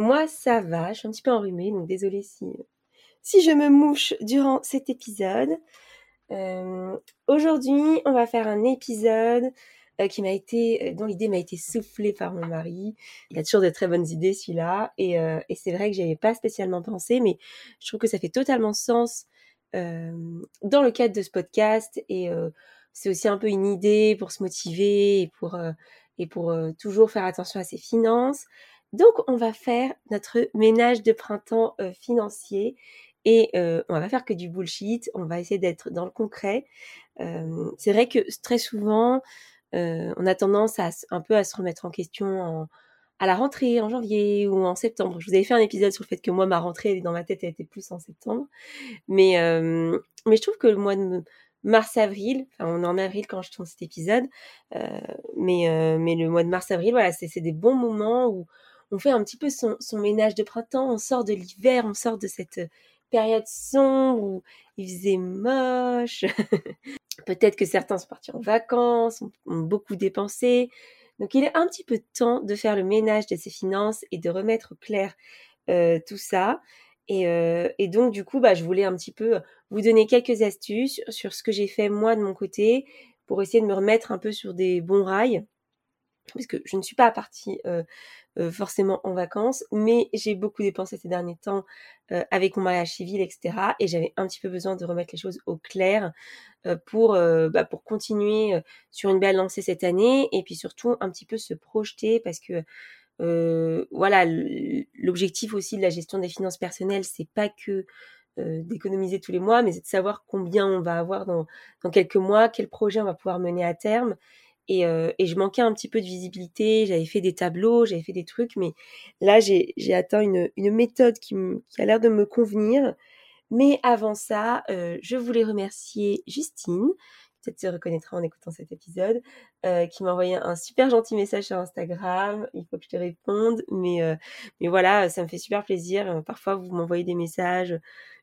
Moi, ça va, je suis un petit peu enrhumée, donc désolée si, si je me mouche durant cet épisode. Euh, aujourd'hui, on va faire un épisode euh, qui m'a été, euh, dont l'idée m'a été soufflée par mon mari. Il a toujours de très bonnes idées, celui-là, et, et c'est vrai que j'avais pas spécialement pensé, mais je trouve que ça fait totalement sens dans le cadre de ce podcast, et c'est aussi un peu une idée pour se motiver et pour et pour toujours faire attention à ses finances. Donc, on va faire notre ménage de printemps euh, financier et euh, on va faire que du bullshit. On va essayer d'être dans le concret. Euh, c'est vrai que très souvent, on a tendance à un peu à se remettre en question à la rentrée en janvier ou en septembre. Je vous avais fait un épisode sur le fait que moi, ma rentrée dans ma tête, elle était plus en septembre. Mais, mais je trouve que le mois de mars-avril, enfin on est en avril quand je tourne cet épisode, mais, mais le mois de mars-avril, voilà, c'est des bons moments où on fait un petit peu son, ménage de printemps, on sort de l'hiver, on sort de cette euh, période sombre où il faisait moche. Peut-être que certains sont partis en vacances, ont, beaucoup dépensé. Donc il est un petit peu temps de faire le ménage de ses finances et de remettre au clair euh, tout ça. Euh, et, donc du coup, bah, je voulais un petit peu vous donner quelques astuces sur ce que j'ai fait moi de mon côté pour essayer de me remettre un peu sur des bons rails parce que je ne suis pas partie forcément en vacances, mais j'ai beaucoup dépensé ces derniers temps avec mon mariage civil, etc. Et j'avais un petit peu besoin de remettre les choses au clair pour, bah, pour continuer sur une belle lancée cette année et puis surtout un petit peu se projeter parce que voilà, l'objectif aussi de la gestion des finances personnelles, c'est pas que d'économiser tous les mois, mais c'est de savoir combien on va avoir dans, dans quelques mois, quel projet on va pouvoir mener à terme euh, et, je manquais un petit peu de visibilité. J'avais fait des tableaux, j'avais fait des trucs, mais là, j'ai atteint une, méthode qui, a l'air de me convenir. Mais avant ça, euh, je voulais remercier Justine, peut-être se reconnaîtra en écoutant cet épisode, euh, qui m'a envoyé un super gentil message sur Instagram. Il faut que je te réponde, mais, mais voilà, ça me fait super plaisir. Parfois, vous m'envoyez des messages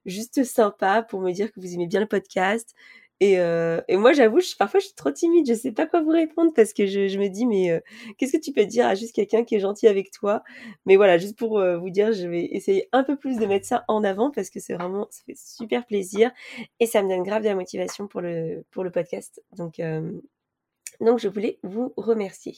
juste sympas pour me dire que vous aimez bien le podcast. Et, euh, et moi, j'avoue, parfois, je suis trop timide. Je sais pas quoi vous répondre parce que je, je me dis, mais euh, qu'est-ce que tu peux dire à juste quelqu'un qui est gentil avec toi? Mais voilà, juste pour euh, vous dire, je vais essayer un peu plus de mettre ça en avant parce que c'est vraiment, ça fait super plaisir et ça me donne grave de la motivation pour le, pour le podcast. Donc, euh, donc, je voulais vous remercier.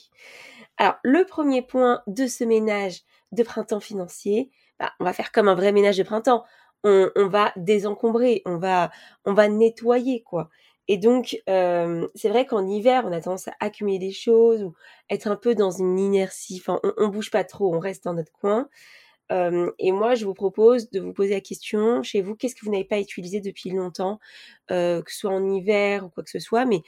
Alors, le premier point de ce ménage de printemps financier, bah, on va faire comme un vrai ménage de printemps on, va désencombrer, on va, on va nettoyer, quoi. Et donc, euh, c'est vrai qu'en hiver, on a tendance à accumuler des choses ou être un peu dans une inertie. Enfin, on, on bouge pas trop, on reste dans notre coin. Euh, et moi, je vous propose de vous poser la question chez vous, qu'est-ce que vous n'avez pas utilisé depuis longtemps, euh, que ce soit en hiver ou quoi que ce soit, mais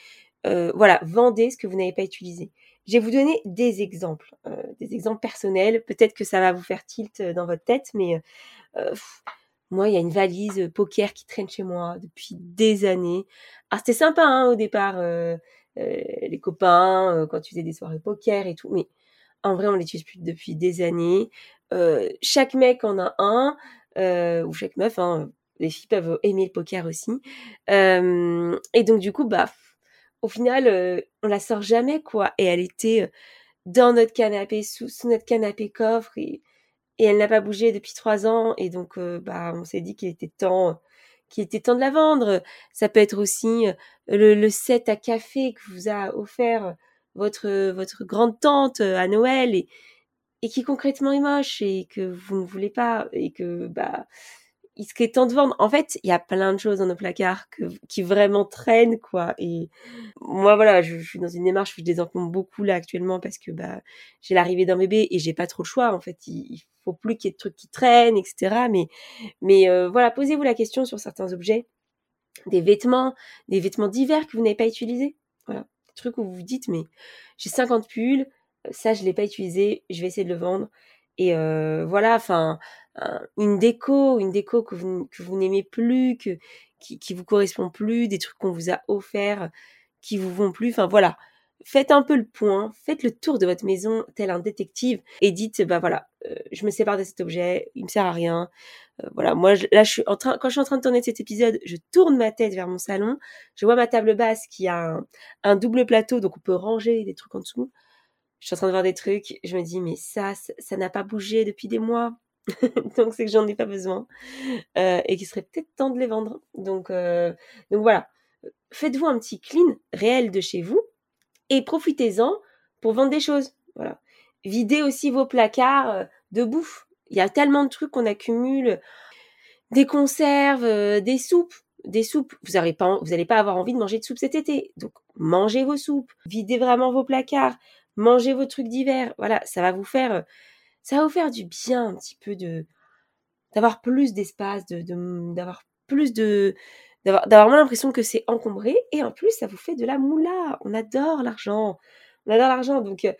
voilà, vendez ce que vous n'avez pas utilisé. Je vais vous donner des exemples, des exemples personnels. Peut-être que ça va vous faire tilt dans votre tête, mais moi, il y a une valise euh, poker qui traîne chez moi depuis des années. Ah, c'était sympa hein, au départ, euh, euh, les copains, quand tu faisais des soirées poker et tout, mais en vrai, on l'utilise plus depuis des années. chaque mec en a un, ou chaque meuf, hein, les filles peuvent aimer le poker aussi. et donc, du coup, bah, au final, on la sort jamais, quoi. Et elle était dans notre canapé, sous, sous notre canapé coffre, et elle n'a pas bougé depuis trois ans et donc euh, bah on s'est dit qu'il était temps qu'il était temps de la vendre. Ça peut être aussi euh, le, set à café que vous a offert votre votre grande tante euh, à Noël et, et qui concrètement est moche et que vous ne voulez pas et que bah il serait temps de vendre. En fait, il y a plein de choses dans nos placards qui vraiment traînent, quoi. Et moi, voilà, je, suis dans une démarche où je désencombre beaucoup là actuellement parce que bah j'ai l'arrivée d'un bébé et j'ai pas trop le choix. En fait, il, il faut plus qu'il y ait de trucs qui traînent, etc. Mais, mais euh, voilà, posez-vous la question sur certains objets, des vêtements, des vêtements d'hiver que vous n'avez pas utilisés. Voilà, des trucs où vous vous dites, mais j'ai 50 pulls, ça je l'ai pas utilisé, je vais essayer de le vendre. Et euh, voilà, enfin, une déco, une déco que vous, que vous n'aimez plus, que, qui, qui vous correspond plus, des trucs qu'on vous a offerts qui vous vont plus. Enfin voilà, faites un peu le point, faites le tour de votre maison tel un détective et dites bah voilà, euh, je me sépare de cet objet, il me sert à rien. Euh, voilà, moi là je suis en train quand je suis en train de tourner cet épisode, je tourne ma tête vers mon salon, je vois ma table basse qui a un, un double plateau donc on peut ranger des trucs en dessous. Je suis en train de voir des trucs, je me dis mais ça ça n'a pas bougé depuis des mois. donc c'est que j'en ai pas besoin euh, et qu'il serait peut-être temps de les vendre. Donc euh, donc voilà, faites-vous un petit clean réel de chez vous et profitez-en pour vendre des choses. Voilà, videz aussi vos placards euh, de bouffe. Il y a tellement de trucs qu'on accumule, des conserves, des soupes, des soupes. Vous n'allez pas, vous pas avoir envie de manger de soupe cet été, donc mangez vos soupes, videz vraiment vos placards, mangez vos trucs d'hiver. Voilà, ça va vous faire ça va vous faire du bien un petit peu de d'avoir plus d'espace, de d'avoir plus de d'avoir moins l'impression que c'est encombré et en plus ça vous fait de la moula. On adore l'argent. On adore l'argent donc euh,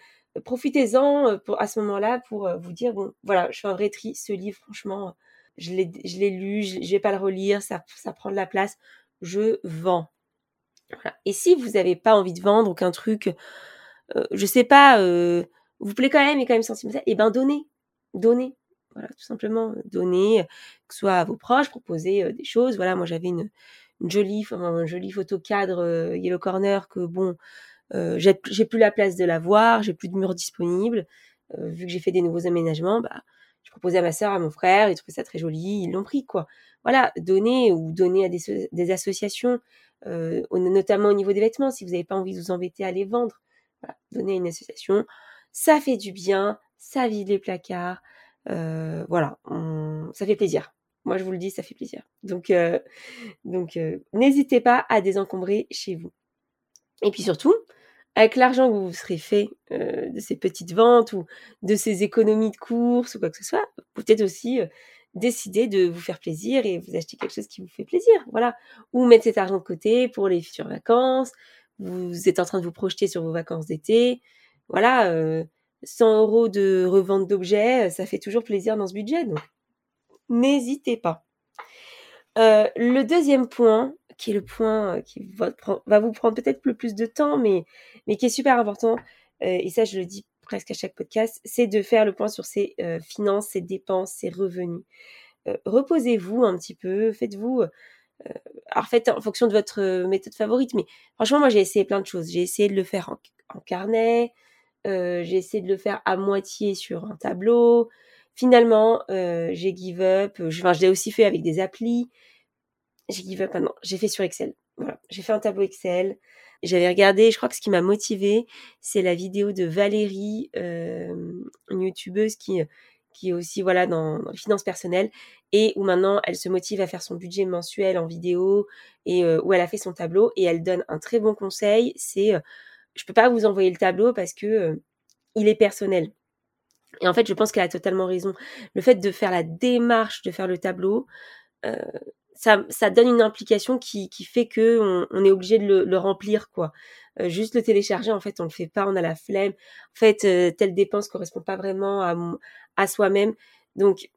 profitez-en euh, pour à ce moment-là pour euh, vous dire bon voilà, je fais un vrai tri ce livre franchement je l'ai lu, je, je, vais pas le relire, ça ça prend de la place, je vends. Et si vous n'avez pas envie de vendre ou qu'un truc euh, je sais pas vous plaît quand même et quand même sentimental, et eh ben donnez, donnez. Voilà, tout simplement, donnez, que ce soit à vos proches, proposer euh, des choses. Voilà, moi j'avais une, jolie, un photo cadre euh, Yellow Corner que bon, euh, j'ai plus la place de la voir, j'ai plus de mur disponible. Euh, vu que j'ai fait des nouveaux aménagements, bah, je proposais à ma sœur, à mon frère, ils trouvaient ça très joli, ils l'ont pris quoi. Voilà, donner ou donner à des, des associations, euh, notamment au niveau des vêtements, si vous n'avez pas envie de vous embêter à les vendre. Voilà, donner à une association, ça fait du bien, ça vide les placards, euh, voilà, ça fait plaisir. Moi, je vous le dis, ça fait plaisir. Donc, euh, donc, euh, n'hésitez pas à désencombrer chez vous. Et puis surtout, avec l'argent que vous serez fait de ces petites ventes ou de ces économies de courses ou quoi que ce soit, peut-être aussi décider de vous faire plaisir et vous acheter quelque chose qui vous fait plaisir, voilà. Ou mettre cet argent de côté pour les futures vacances. Vous êtes en train de vous projeter sur vos vacances d'été voilà, euh, 100 euros de revente d'objets, ça fait toujours plaisir dans ce budget. Donc, n'hésitez pas. Le deuxième point, qui est le point qui va, vous prendre peut-être le plus de temps, mais, qui est super important, et ça je le dis presque à chaque podcast, c'est de faire le point sur ses finances, ses dépenses, ses revenus. Reposez-vous un petit peu, faites-vous... Alors faites en fonction de votre méthode favorite, mais franchement moi j'ai essayé plein de choses. J'ai essayé de le faire en carnet, euh, j'ai essayé de le faire à moitié sur un tableau. Finalement, euh, j'ai give up. Je, enfin, je l'ai aussi fait avec des applis. J'ai give up maintenant. J'ai fait sur Excel. Voilà. J'ai fait un tableau Excel. J'avais regardé, je crois que ce qui m'a motivé, c'est la vidéo de Valérie, euh, une youtubeuse qui, qui est aussi voilà dans, les finances personnelles et où maintenant elle se motive à faire son budget mensuel en vidéo et euh, où elle a fait son tableau et elle donne un très bon conseil, c'est euh, je peux pas vous envoyer le tableau parce que euh, il est personnel. Et en fait, je pense qu'elle a totalement raison. Le fait de faire la démarche de faire le tableau, euh, ça, ça donne une implication qui, fait que on, est obligé de le, remplir, quoi. Euh, juste le télécharger, en fait, on le fait pas, on a la flemme. En fait, telle dépense correspond pas vraiment à soi-même. Donc,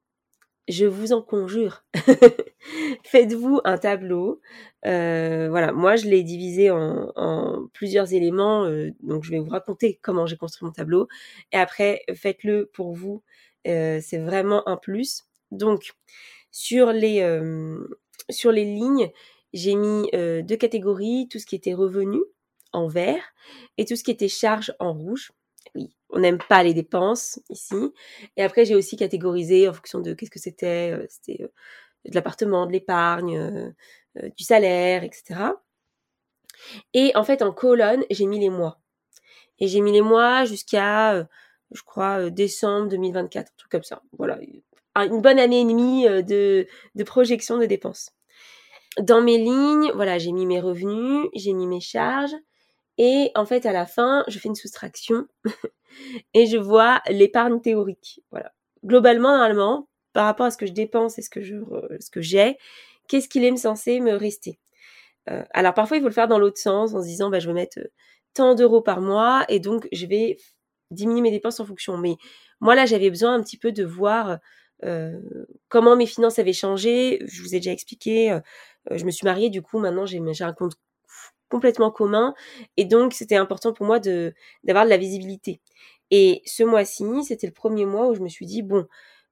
je vous en conjure, faites-vous un tableau. Euh, voilà, moi je l'ai divisé en, plusieurs éléments, euh, donc je vais vous raconter comment j'ai construit mon tableau. Et après, faites-le pour vous, euh, c'est vraiment un plus. Donc, sur les, sur les lignes, j'ai mis deux catégories, tout ce qui était revenu en vert et tout ce qui était charge en rouge oui, on n'aime pas les dépenses ici. Et après, j'ai aussi catégorisé en fonction de qu'est-ce que c'était. Euh, c'était euh, de l'appartement, de l'épargne, euh, du salaire, etc. Et en fait, en colonne, j'ai mis les mois. Et j'ai mis les mois jusqu'à, je crois, décembre 2024, un truc comme ça. Voilà, une bonne année et demie de, de projection de dépenses. Dans mes lignes, voilà, j'ai mis mes revenus, j'ai mis mes charges, et en fait, à la fin, je fais une soustraction et je vois l'épargne théorique. Voilà. Globalement, normalement, par rapport à ce que je dépense et ce que j'ai, qu'est-ce qu'il est censé me rester? Euh, Alors parfois, il faut le faire dans l'autre sens, en se disant, bah, je vais mettre euh, tant d'euros par mois et donc je vais diminuer mes dépenses en fonction. Mais moi là, j'avais besoin un petit peu de voir comment mes finances avaient changé. Je vous ai déjà expliqué. je me suis mariée, du coup, maintenant j'ai un compte complètement commun. Et donc, c'était important pour moi de d'avoir de la visibilité. Et ce mois-ci, c'était le premier mois où je me suis dit, bon,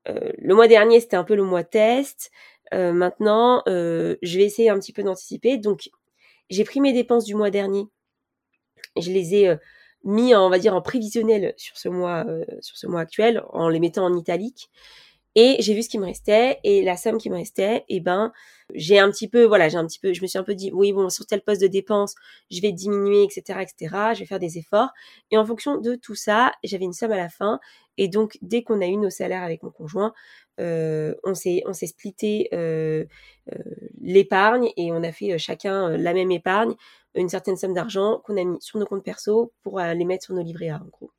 le mois dernier, c'était un peu le mois test. maintenant, je vais essayer un petit peu d'anticiper. Donc, j'ai pris mes dépenses du mois dernier. Je les ai mis, on va dire, en prévisionnel sur ce mois, sur ce mois actuel, en les mettant en italique. Et j'ai vu ce qui me restait et la somme qui me restait, et eh ben j'ai un petit peu, voilà, j'ai un petit peu, je me suis un peu dit, oui bon, sur tel poste de dépense, je vais diminuer, etc., etc. Je vais faire des efforts. Et en fonction de tout ça, j'avais une somme à la fin. Et donc dès qu'on a eu nos salaires avec mon conjoint, euh, on s'est on s'est splitté euh, euh, l'épargne et on a fait chacun la même épargne, une certaine somme d'argent qu'on a mis sur nos comptes perso pour les mettre sur nos livrets A en gros.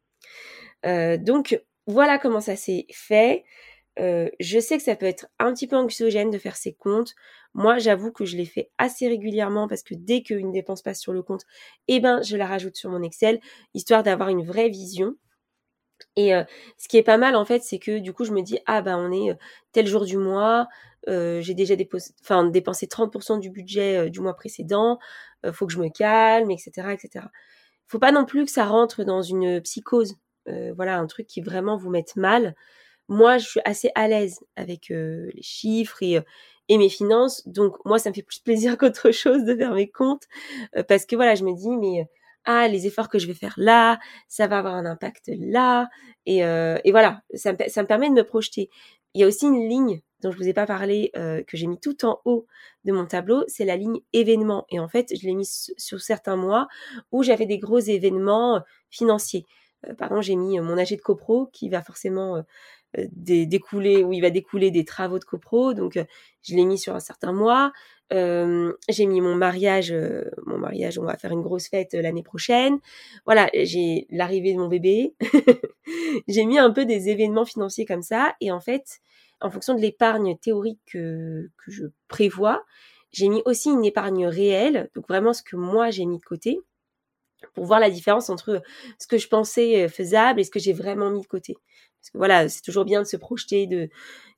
donc voilà comment ça s'est fait. Euh, je sais que ça peut être un petit peu anxiogène de faire ces comptes. Moi, j'avoue que je les fais assez régulièrement parce que dès qu'une dépense passe sur le compte, eh ben, je la rajoute sur mon Excel, histoire d'avoir une vraie vision. Et euh, ce qui est pas mal en fait, c'est que du coup, je me dis ah ben on est euh, tel jour du mois, j'ai déjà dépensé 30% du budget du mois précédent, faut que je me calme, etc., etc. Faut pas non plus que ça rentre dans une psychose, voilà, un truc qui vraiment vous mette mal moi, je suis assez à l'aise avec les chiffres et, et, mes finances. Donc, moi, ça me fait plus plaisir qu'autre chose de faire mes comptes parce que voilà, je me dis, mais ah, les efforts que je vais faire là, ça va avoir un impact là. Et, et voilà, ça me, ça me, permet de me projeter. Il y a aussi une ligne dont je vous ai pas parlé, que j'ai mis tout en haut de mon tableau, c'est la ligne événements. Et en fait, je l'ai mis sur certains mois où j'avais des gros événements financiers. par exemple, j'ai mis mon AG de copro qui va forcément euh, découler où il va découler des travaux de copro. Donc euh, je l'ai mis sur un certain mois. Euh, j'ai mis mon mariage mon mariage on va faire une grosse fête l'année prochaine. Voilà j'ai l'arrivée de mon bébé. J'ai mis un peu des événements financiers comme ça. Et en fait en fonction de l'épargne théorique que, que je prévois j'ai mis aussi une épargne réelle. Donc vraiment ce que moi j'ai mis de côté pour voir la différence entre ce que je pensais faisable et ce que j'ai vraiment mis de côté. Parce que voilà, c'est toujours bien de se projeter, de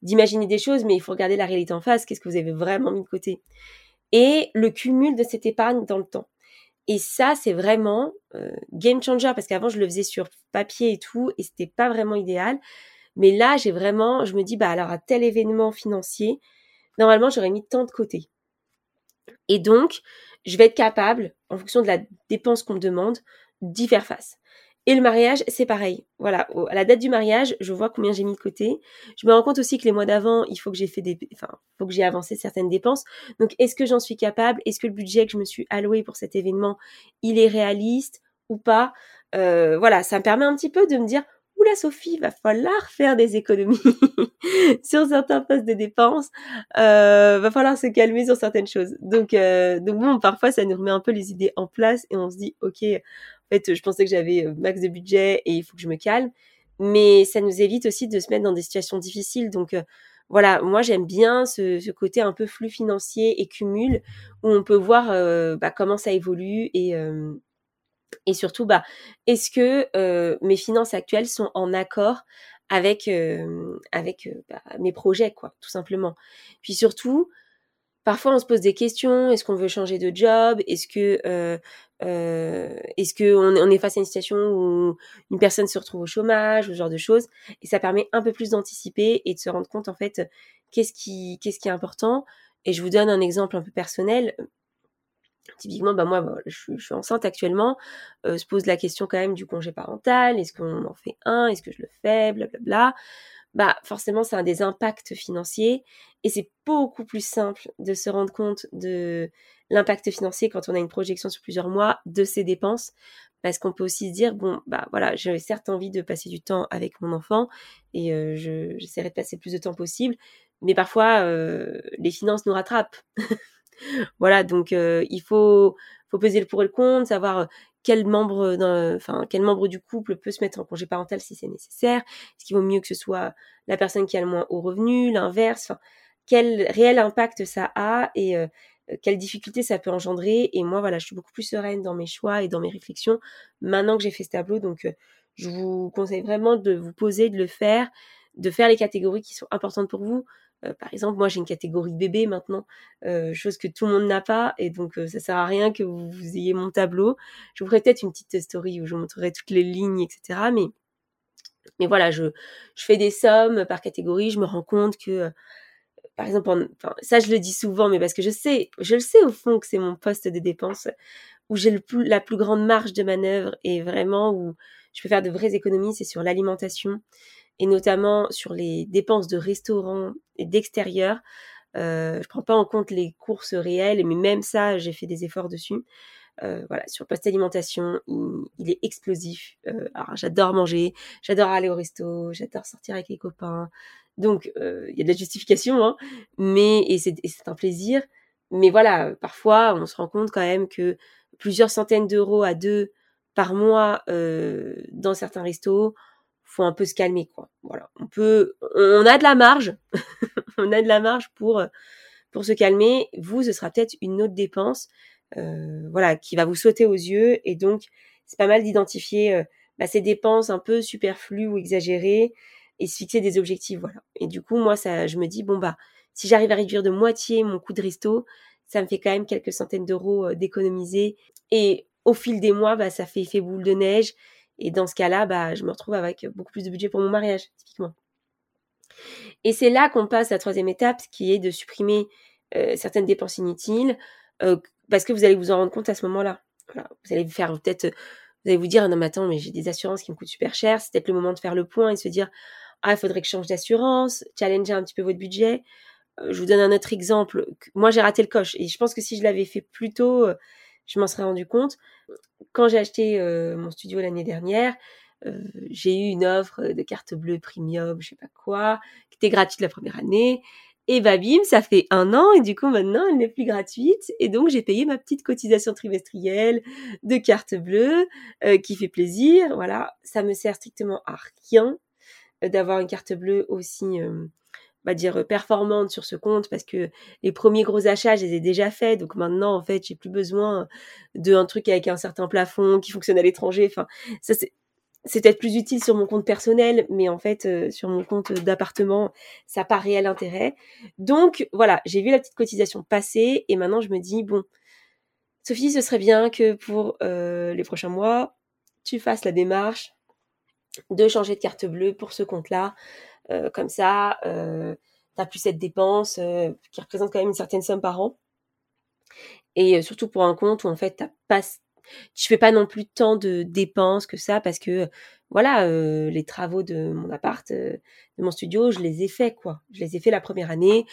d'imaginer des choses, mais il faut regarder la réalité en face. Qu'est-ce que vous avez vraiment mis de côté Et le cumul de cette épargne dans le temps. Et ça, c'est vraiment euh, game changer parce qu'avant je le faisais sur papier et tout, et c'était pas vraiment idéal. Mais là, j'ai vraiment, je me dis bah alors à tel événement financier, normalement j'aurais mis tant de côté. Et donc, je vais être capable, en fonction de la dépense qu'on me demande, d'y faire face. Et le mariage, c'est pareil. Voilà, à la date du mariage, je vois combien j'ai mis de côté. Je me rends compte aussi que les mois d'avant, il faut que j'ai fait des, enfin, faut que j'ai avancé certaines dépenses. Donc, est-ce que j'en suis capable? Est-ce que le budget que je me suis alloué pour cet événement, il est réaliste ou pas? Euh, Voilà, ça me permet un petit peu de me dire, oula Sophie, va falloir faire des économies sur certains postes de dépenses. Euh, va falloir se calmer sur certaines choses. Donc, euh, donc bon, parfois ça nous remet un peu les idées en place et on se dit, ok, en fait, je pensais que j'avais euh, max de budget et il faut que je me calme. Mais ça nous évite aussi de se mettre dans des situations difficiles. Donc euh, voilà, moi j'aime bien ce, côté un peu flux financier et cumul où on peut voir euh, bah, comment ça évolue et, et surtout bah est-ce que mes finances actuelles sont en accord avec avec bah, mes projets quoi tout simplement. Puis surtout parfois on se pose des questions. Est-ce qu'on veut changer de job? Est-ce que euh, euh, est-ce qu'on on est face à une situation où une personne se retrouve au chômage, ce genre de choses? Et ça permet un peu plus d'anticiper et de se rendre compte en fait qu'est-ce qui qu'est-ce qui est important. Et je vous donne un exemple un peu personnel. Typiquement, bah moi, je, suis enceinte actuellement. Euh, se pose la question quand même du congé parental. Est-ce qu'on en fait un? Est-ce que je le fais? Blablabla. Bah forcément ça a des impacts financiers et c'est beaucoup plus simple de se rendre compte de l'impact financier quand on a une projection sur plusieurs mois de ses dépenses parce qu'on peut aussi se dire bon bah voilà j'ai certes envie de passer du temps avec mon enfant et euh, j'essaierai de passer le plus de temps possible mais parfois euh, les finances nous rattrapent. Voilà donc euh, il faut faut peser le pour et le contre savoir quel membre, enfin, quel membre du couple peut se mettre en congé parental si c'est nécessaire Est-ce qu'il vaut mieux que ce soit la personne qui a le moins haut revenu, l'inverse Quel réel impact ça a et euh, quelles difficultés ça peut engendrer Et moi, voilà, je suis beaucoup plus sereine dans mes choix et dans mes réflexions maintenant que j'ai fait ce tableau. Donc, euh, je vous conseille vraiment de vous poser, de le faire, de faire les catégories qui sont importantes pour vous. Euh, par exemple, moi j'ai une catégorie bébé maintenant, euh, chose que tout le monde n'a pas, et donc euh, ça sert à rien que vous, ayez mon tableau. Je vous ferai peut-être une petite story où je vous montrerai toutes les lignes, etc. Mais, mais voilà, je, je fais des sommes par catégorie, je me rends compte que par exemple, ça je le dis souvent, mais parce que je sais, je le sais au fond que c'est mon poste de dépense où j'ai la plus grande marge de manœuvre et vraiment où je peux faire de vraies économies, c'est sur l'alimentation et notamment sur les dépenses de restaurant et d'extérieur. Euh, je prends pas en compte les courses réelles, mais même ça, j'ai fait des efforts dessus. Euh, voilà, sur le poste alimentation, il, est explosif. Euh, alors, j'adore manger, j'adore aller au resto, j'adore sortir avec les copains. Donc, euh, il y a de la justification, hein, mais et c'est un plaisir. Mais voilà, parfois, on se rend compte quand même que plusieurs centaines d'euros à deux par mois euh, dans certains restos, faut un peu se calmer, quoi. Voilà, on peut, on a de la marge, on a de la marge pour pour se calmer. Vous, ce sera peut-être une autre dépense, euh, voilà, qui va vous sauter aux yeux, et donc c'est pas mal d'identifier bah, ces dépenses un peu superflues ou exagérées et se fixer des objectifs, voilà. Et du coup, moi, ça, je me dis, bon, bah, si j'arrive à réduire de moitié mon coût de resto, ça me fait quand même quelques centaines d'euros euh, d'économiser. Et au fil des mois, bah, ça fait effet boule de neige. Et dans ce cas-là, bah, je me retrouve avec beaucoup plus de budget pour mon mariage, typiquement. Et c'est là qu'on passe à la troisième étape, qui est de supprimer euh, certaines dépenses inutiles, euh, parce que vous allez vous en rendre compte à ce moment-là. Vous allez faire peut-être, vous allez vous dire, non mais attends, mais j'ai des assurances qui me coûtent super cher, c'est peut-être le moment de faire le point et se dire, ah, il faudrait que je change d'assurance, challenger un petit peu votre budget. Euh, je vous donne un autre exemple. Moi, j'ai raté le coche et je pense que si je l'avais fait plus tôt, je m'en serais rendu compte. Quand j'ai acheté euh, mon studio l'année dernière, j'ai eu une offre de carte bleue premium, je sais pas quoi, qui était gratuite la première année. Et bah bim, ça fait un an et du coup maintenant elle n'est plus gratuite et donc j'ai payé ma petite cotisation trimestrielle de carte bleue qui fait plaisir. Voilà, ça me sert strictement à rien d'avoir une carte bleue aussi, euh, on va dire, performante sur ce compte parce que les premiers gros achats, je les ai déjà faits. Donc maintenant, en fait, j'ai plus besoin d'un truc avec un certain plafond qui fonctionne à l'étranger. Enfin, ça, c'est c'est peut-être plus utile sur mon compte personnel, mais en fait, sur mon compte d'appartement, ça n'a pas réel intérêt. Donc, voilà, j'ai vu la petite cotisation passer et maintenant je me dis, bon, Sophie, ce serait bien que pour les prochains mois, tu fasses la démarche de changer de carte bleue pour ce compte-là. Euh, comme ça, euh, tu plus cette dépense euh, qui représente quand même une certaine somme par an. Et euh, surtout pour un compte où en fait, t'as pas, tu fais pas non plus tant de dépenses que ça parce que voilà, les travaux de mon appart, de mon studio, je les ai faits quoi. Je les ai faits la première année,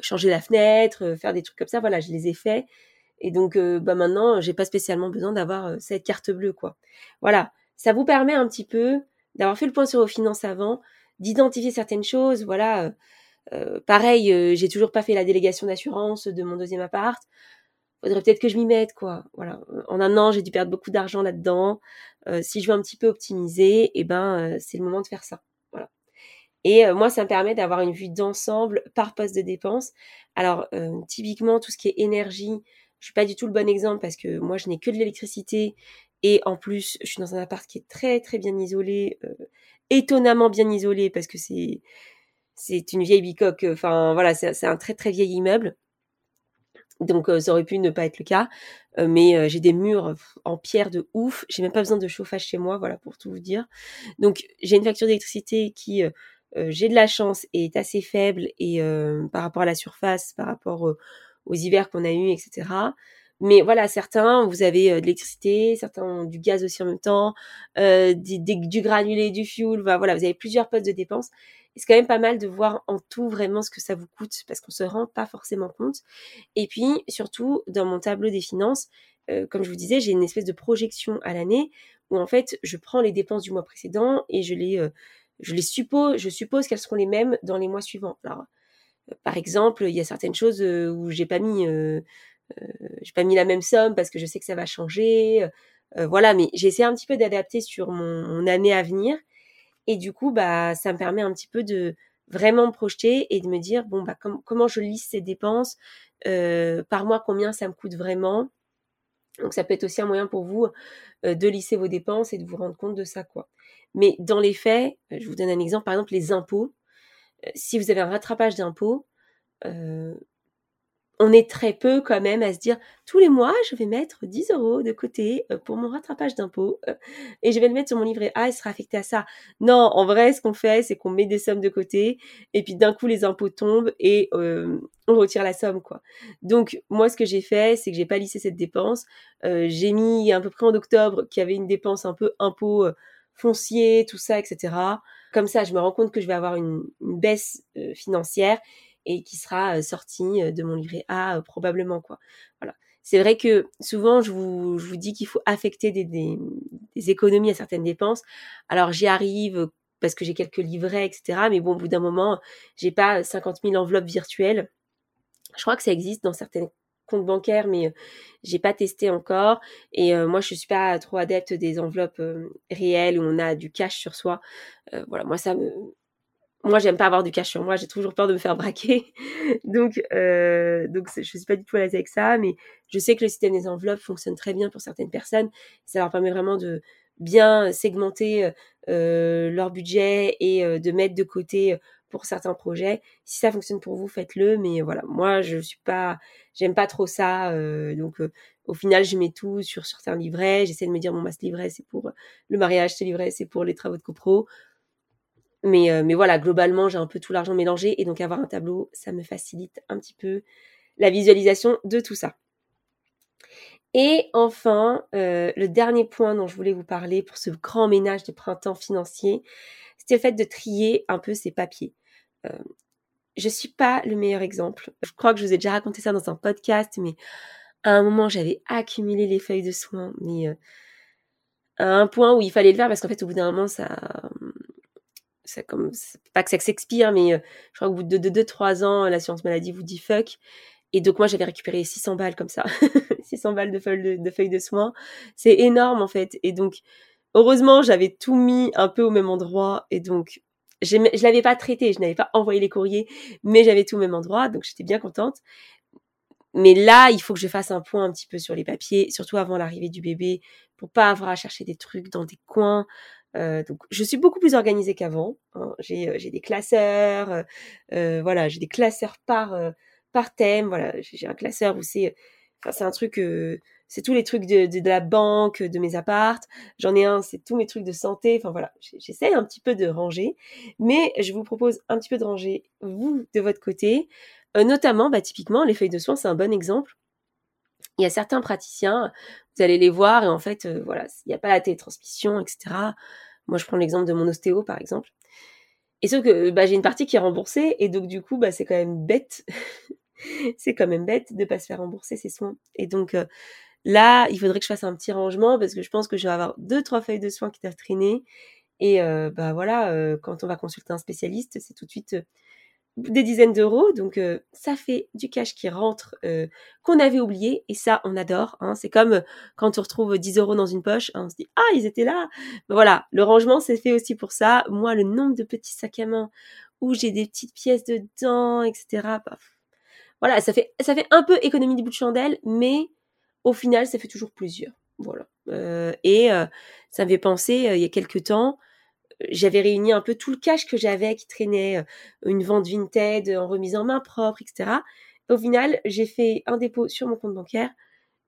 changer la fenêtre, faire des trucs comme ça, voilà, je les ai faits. Et donc, bah maintenant, j'ai pas spécialement besoin d'avoir cette carte bleue quoi. Voilà, ça vous permet un petit peu d'avoir fait le point sur vos finances avant, d'identifier certaines choses. Voilà, euh, euh pareil, euh, j'ai toujours pas fait la délégation d'assurance de mon deuxième appart. Faudrait peut-être que je m'y mette, quoi. Voilà, en un an, j'ai dû perdre beaucoup d'argent là-dedans. Euh, si je veux un petit peu optimiser, eh ben, c'est le moment de faire ça. Voilà. Et moi, ça me permet d'avoir une vue d'ensemble par poste de dépense. Alors, typiquement, tout ce qui est énergie, je suis pas du tout le bon exemple parce que moi, je n'ai que de l'électricité et en plus, je suis dans un appart qui est très très bien isolé, euh, étonnamment bien isolé parce que c'est une vieille bicoque. Enfin voilà, c'est un très très vieil immeuble. Donc euh, ça aurait pu ne pas être le cas, euh, mais j'ai des murs en pierre de ouf. J'ai même pas besoin de chauffage chez moi, voilà pour tout vous dire. Donc j'ai une facture d'électricité qui j'ai de la chance est assez faible et par rapport à la surface, par rapport aux hivers qu'on a eu, etc. Mais voilà, certains, vous avez euh, de l'électricité, certains ont du gaz aussi en même temps, euh, du, granulé, du fuel, voilà, vous avez plusieurs postes de dépenses. C'est quand même pas mal de voir en tout vraiment ce que ça vous coûte, parce qu'on se rend pas forcément compte. Et puis, surtout, dans mon tableau des finances, euh, comme je vous disais, j'ai une espèce de projection à l'année où en fait, je prends les dépenses du mois précédent et je les, je les suppose, je suppose qu'elles seront les mêmes dans les mois suivants. Alors, par exemple, il y a certaines choses où j'ai pas mis euh, j'ai pas mis la même somme parce que je sais que ça va changer. Euh, voilà, mais j'ai essayé un petit peu d'adapter sur mon, année à venir. Et du coup, bah, ça me permet un petit peu de vraiment me projeter et de me dire, bon, bah, comment je lisse ces dépenses, euh, par mois, combien ça me coûte vraiment. Donc, ça peut être aussi un moyen pour vous de lisser vos dépenses et de vous rendre compte de ça, quoi. Mais dans les faits, je vous donne un exemple, par exemple, les impôts. si vous avez un rattrapage d'impôts, on est très peu quand même à se dire tous les mois je vais mettre 10 euros de côté euh, pour mon rattrapage d'impôts euh, et je vais le mettre sur mon livret A il sera affecté à ça. Non, en vrai ce qu'on fait c'est qu'on met des sommes de côté et puis d'un coup les impôts tombent et euh, on retire la somme quoi. Donc moi ce que j'ai fait c'est que j'ai pas lissé cette dépense. j'ai mis à peu près en octobre qu'il y avait une dépense un peu impôt foncier, tout ça, etc. Comme ça je me rends compte que je vais avoir une baisse financière et qui sera sorti de mon livret A probablement quoi. Voilà. C'est vrai que souvent je vous, je vous dis qu'il faut affecter des, économies à certaines dépenses. Alors j'y arrive parce que j'ai quelques livrets, etc. Mais bon, au bout d'un moment, j'ai pas 50 000 enveloppes virtuelles. Je crois que ça existe dans certains comptes bancaires, mais j'ai pas testé encore. Et moi, je suis pas trop adepte des enveloppes réelles où on a du cash sur soi. voilà, moi ça me moi j'aime pas avoir du cash sur moi, j'ai toujours peur de me faire braquer. donc euh, donc je suis pas du tout à l'aise avec ça, mais je sais que le système des enveloppes fonctionne très bien pour certaines personnes. Ça leur permet vraiment de bien segmenter euh, leur budget et euh, de mettre de côté pour certains projets. Si ça fonctionne pour vous, faites-le. Mais voilà, moi je suis pas, j'aime pas trop ça. Euh, donc au final, je mets tout sur certains livrets. J'essaie de me dire bon bah ce livret c'est pour le mariage, ce livret c'est pour les travaux de copro. Mais, euh, mais voilà, globalement, j'ai un peu tout l'argent mélangé et donc avoir un tableau, ça me facilite un petit peu la visualisation de tout ça. Et enfin, euh, le dernier point dont je voulais vous parler pour ce grand ménage de printemps financier, c'était le fait de trier un peu ses papiers. Euh, je suis pas le meilleur exemple. Je crois que je vous ai déjà raconté ça dans un podcast, mais à un moment, j'avais accumulé les feuilles de soins, mais à un point où il fallait le faire parce qu'en fait, au bout d'un moment, ça, comme pas que ça s'expire, mais euh, je crois qu'au bout de 2-3 ans, l'assurance maladie vous dit fuck. Et donc moi j'avais récupéré 600 balles comme ça, 600 balles de feuilles de, de soins. C'est énorme en fait. Et donc heureusement j'avais tout mis un peu au même endroit et donc je l'avais pas traité, je n'avais pas envoyé les courriers, mais j'avais tout au même endroit, donc j'étais bien contente. Mais là, il faut que je fasse un point un petit peu sur les papiers, surtout avant l'arrivée du bébé, pour pas avoir à chercher des trucs dans des coins, euh, donc, je suis beaucoup plus organisée qu'avant. Hein. J'ai, euh, j'ai des classeurs, euh voilà, j'ai des classeurs par par thème. Voilà, j'ai un classeur où c'est, enfin, c'est un truc, c'est tous les trucs de, de, de, la banque, de mes appartes. J'en ai un, c'est tous mes trucs de santé. Enfin voilà, j'essaie un petit peu de ranger, mais je vous propose un petit peu de ranger vous de votre côté. notamment, bah, typiquement, les feuilles de soins, c'est un bon exemple. Il y a certains praticiens, vous allez les voir et en fait, euh, voilà, il n'y a pas la télétransmission, etc. Moi, je prends l'exemple de mon ostéo, par exemple. Et sauf que bah, j'ai une partie qui est remboursée et donc du coup, bah, c'est quand même bête. c'est quand même bête de pas se faire rembourser ses soins. Et donc euh, là, il faudrait que je fasse un petit rangement parce que je pense que je vais avoir deux, trois feuilles de soins qui doivent traîner. Et euh, bah voilà, quand on va consulter un spécialiste, c'est tout de suite des dizaines d'euros, donc euh, ça fait du cash qui rentre euh, qu'on avait oublié et ça on adore. Hein. C'est comme euh, quand on retrouve 10 euros dans une poche, hein, on se dit ah ils étaient là. Voilà, le rangement c'est fait aussi pour ça. Moi le nombre de petits sacs à main où j'ai des petites pièces dedans, etc. Voilà, ça fait ça fait un peu économie du bout de chandelle, mais au final ça fait toujours plusieurs. Voilà. et ça me penser il y a quelques temps j'avais réuni un peu tout le cash que j'avais qui traînait, euh, une vente Vinted en remise en main propre, etc. Au final, j'ai fait un dépôt sur mon compte bancaire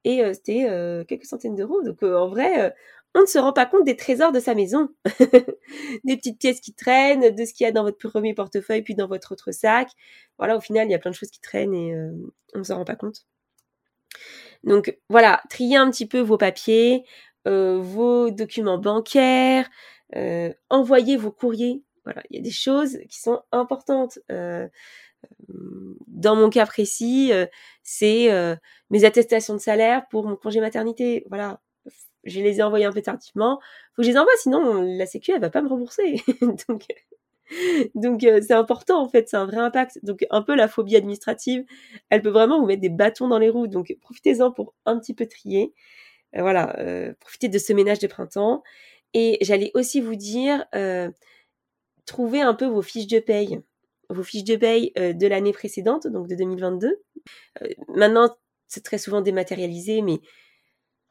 et euh, c'était euh, quelques centaines d'euros. Donc en vrai, on ne se rend pas compte des trésors de sa maison, des petites pièces qui traînent, de ce qu'il y a dans votre premier portefeuille puis dans votre autre sac. Voilà, au final, il y a plein de choses qui traînent et on ne s'en rend pas compte. Donc voilà, triez un petit peu vos papiers, vos documents bancaires, euh, envoyez vos courriers. Voilà, il y a des choses qui sont importantes. Euh, dans mon cas précis, euh, c'est mes attestations de salaire pour mon congé maternité. Voilà, je les ai envoyées un peu tardivement. Faut que je les envoie, sinon la Sécu elle va pas me rembourser. donc donc c'est important en fait, c'est un vrai impact. Donc un peu la phobie administrative, elle peut vraiment vous mettre des bâtons dans les roues. Donc profitez-en pour un petit peu trier. voilà, profitez de ce ménage de printemps. Et j'allais aussi vous dire, euh, trouvez un peu vos fiches de paye, vos fiches de paye euh, de l'année précédente, donc de 2022. Euh, maintenant, c'est très souvent dématérialisé, mais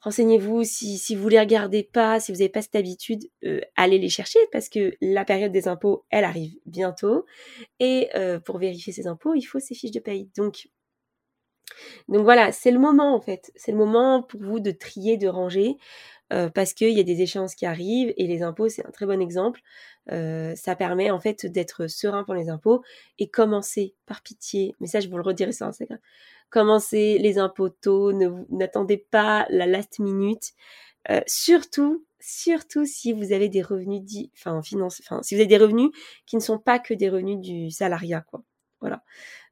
renseignez-vous si, vous les regardez pas, si vous n'avez pas cette habitude, allez les chercher parce que la période des impôts, elle arrive bientôt. Et pour vérifier ces impôts, il faut ces fiches de paye. Donc, donc voilà, c'est le moment en fait. C'est le moment pour vous de trier, de ranger. Euh, parce qu'il y a des échéances qui arrivent et les impôts, c'est un très bon exemple. Euh, ça permet en fait d'être serein pour les impôts et commencer par pitié. Mais ça, je vous le redirai sur Instagram. Commencez les impôts tôt, n'attendez pas la last minute. Euh, surtout, surtout si vous avez des revenus enfin, finance, enfin, si vous avez des revenus qui ne sont pas que des revenus du salariat, quoi. Voilà.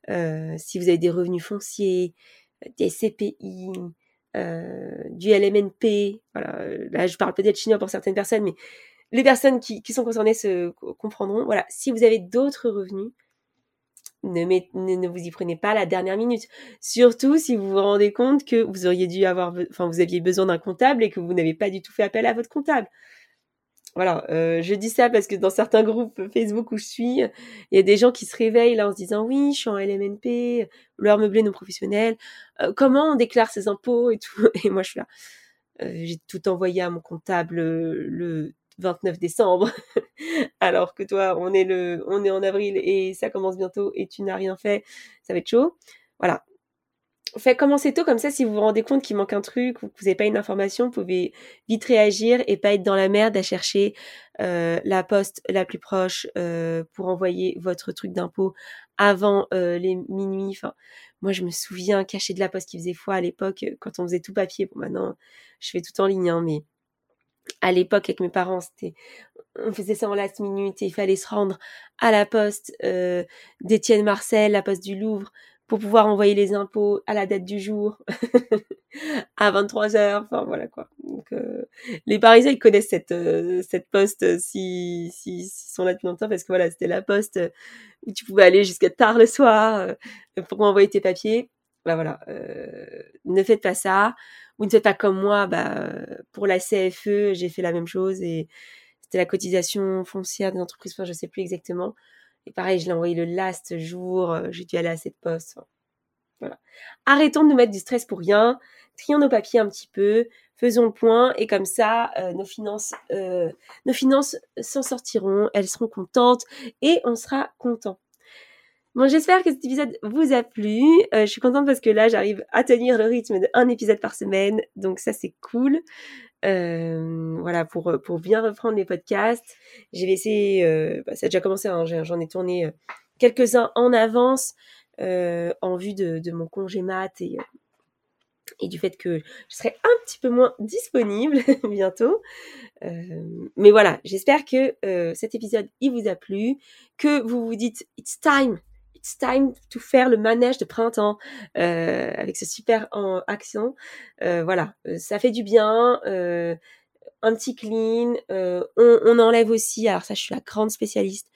Euh, si vous avez des revenus fonciers, des CPI, euh, du LMNP, voilà. Là, je parle peut-être chinois pour certaines personnes, mais les personnes qui, sont concernées se comprendront. Voilà. Si vous avez d'autres revenus, ne, ne, vous y prenez pas la dernière minute. Surtout si vous vous rendez compte que vous auriez dû avoir, enfin, vous aviez besoin d'un comptable et que vous n'avez pas du tout fait appel à votre comptable. Voilà, euh, je dis ça parce que dans certains groupes Facebook où je suis, il y a des gens qui se réveillent là en se disant oui, je suis en LMNP, leur meublé non professionnel, euh, comment on déclare ses impôts et tout? Et moi je suis là, euh, j'ai tout envoyé à mon comptable le 29 décembre, alors que toi, on est le, on est en avril et ça commence bientôt et tu n'as rien fait, ça va être chaud. Voilà. Faites commencer tôt comme ça, si vous vous rendez compte qu'il manque un truc ou que vous n'avez pas une information, vous pouvez vite réagir et pas être dans la merde à chercher euh, la poste la plus proche euh, pour envoyer votre truc d'impôt avant euh, les minuit. Enfin, moi, je me souviens cacher de la poste qui faisait foi à l'époque quand on faisait tout papier. Bon, maintenant, je fais tout en ligne, hein, mais à l'époque avec mes parents, c'était on faisait ça en last minute et il fallait se rendre à la poste euh, d'Étienne Marcel, la poste du Louvre, pour pouvoir envoyer les impôts à la date du jour, à 23 heures, enfin voilà quoi. Donc euh, les Parisiens ils connaissent cette euh, cette poste euh, si s'ils si, sont là depuis longtemps parce que voilà c'était la poste où tu pouvais aller jusqu'à tard le soir pour envoyer tes papiers. Bah voilà, ne faites pas ça ou ne faites pas comme moi, bah, pour la CFE, j'ai fait la même chose et c'était la cotisation foncière des entreprises, enfin, je sais plus exactement. Et pareil, je l'ai envoyé le last jour, euh, j'ai dû aller à cette poste. Arrêtons de nous mettre du stress pour rien, trions nos papiers un petit peu, faisons le point et comme ça, euh, nos finances, euh, nos finances s'en sortiront, elles seront contentes et on sera content. Bon, j'espère que cet épisode vous a plu. Je suis contente parce que là, j'arrive à tenir le rythme d'un épisode par semaine. Donc ça, c'est cool. Euh, voilà, pour, pour bien reprendre les podcasts. J'ai laissé, euh, bah, ça a déjà commencé, hein, j'en ai tourné euh, quelques-uns en avance euh, en vue de, de, mon congé mat et, et du fait que je serai un petit peu moins disponible bientôt. mais voilà, j'espère que cet épisode, il vous a plu, que vous vous dites, it's time It's time to faire le manège de printemps euh, avec ce super en accent. Euh, voilà, euh, ça fait du bien. Un petit clean. On, on, enlève aussi, alors ça je suis la grande spécialiste,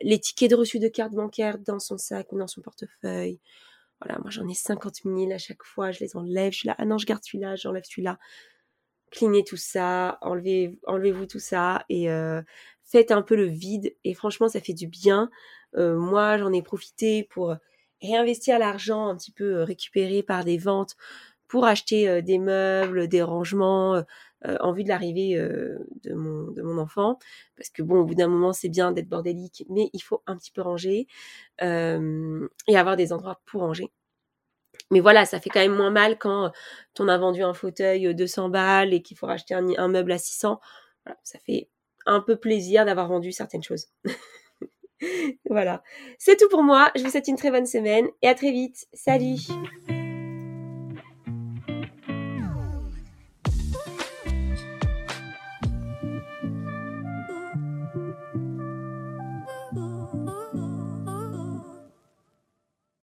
les tickets de reçu de carte bancaire dans son sac ou dans son portefeuille. Voilà, moi j'en ai 50 000 à chaque fois, je les enlève. Je suis là, ah non, je garde celui-là, j'enlève celui-là. Cleanez tout ça, enlevez, enlevez-vous tout ça et faites un peu le vide. Et franchement, ça fait du bien. Euh, moi, j'en ai profité pour réinvestir l'argent un petit peu euh, récupéré par des ventes pour acheter euh, des meubles, des rangements en vue de l'arrivée de, mon, enfant. Parce que bon, au bout d'un moment, c'est bien d'être bordélique, mais il faut un petit peu ranger et avoir des endroits pour ranger. Mais voilà, ça fait quand même moins mal quand on a vendu un fauteuil 200 balles et qu'il faut racheter un, un meuble à 600. Voilà, ça fait un peu plaisir d'avoir vendu certaines choses. voilà. C'est tout pour moi. Je vous souhaite une très bonne semaine et à très vite. Salut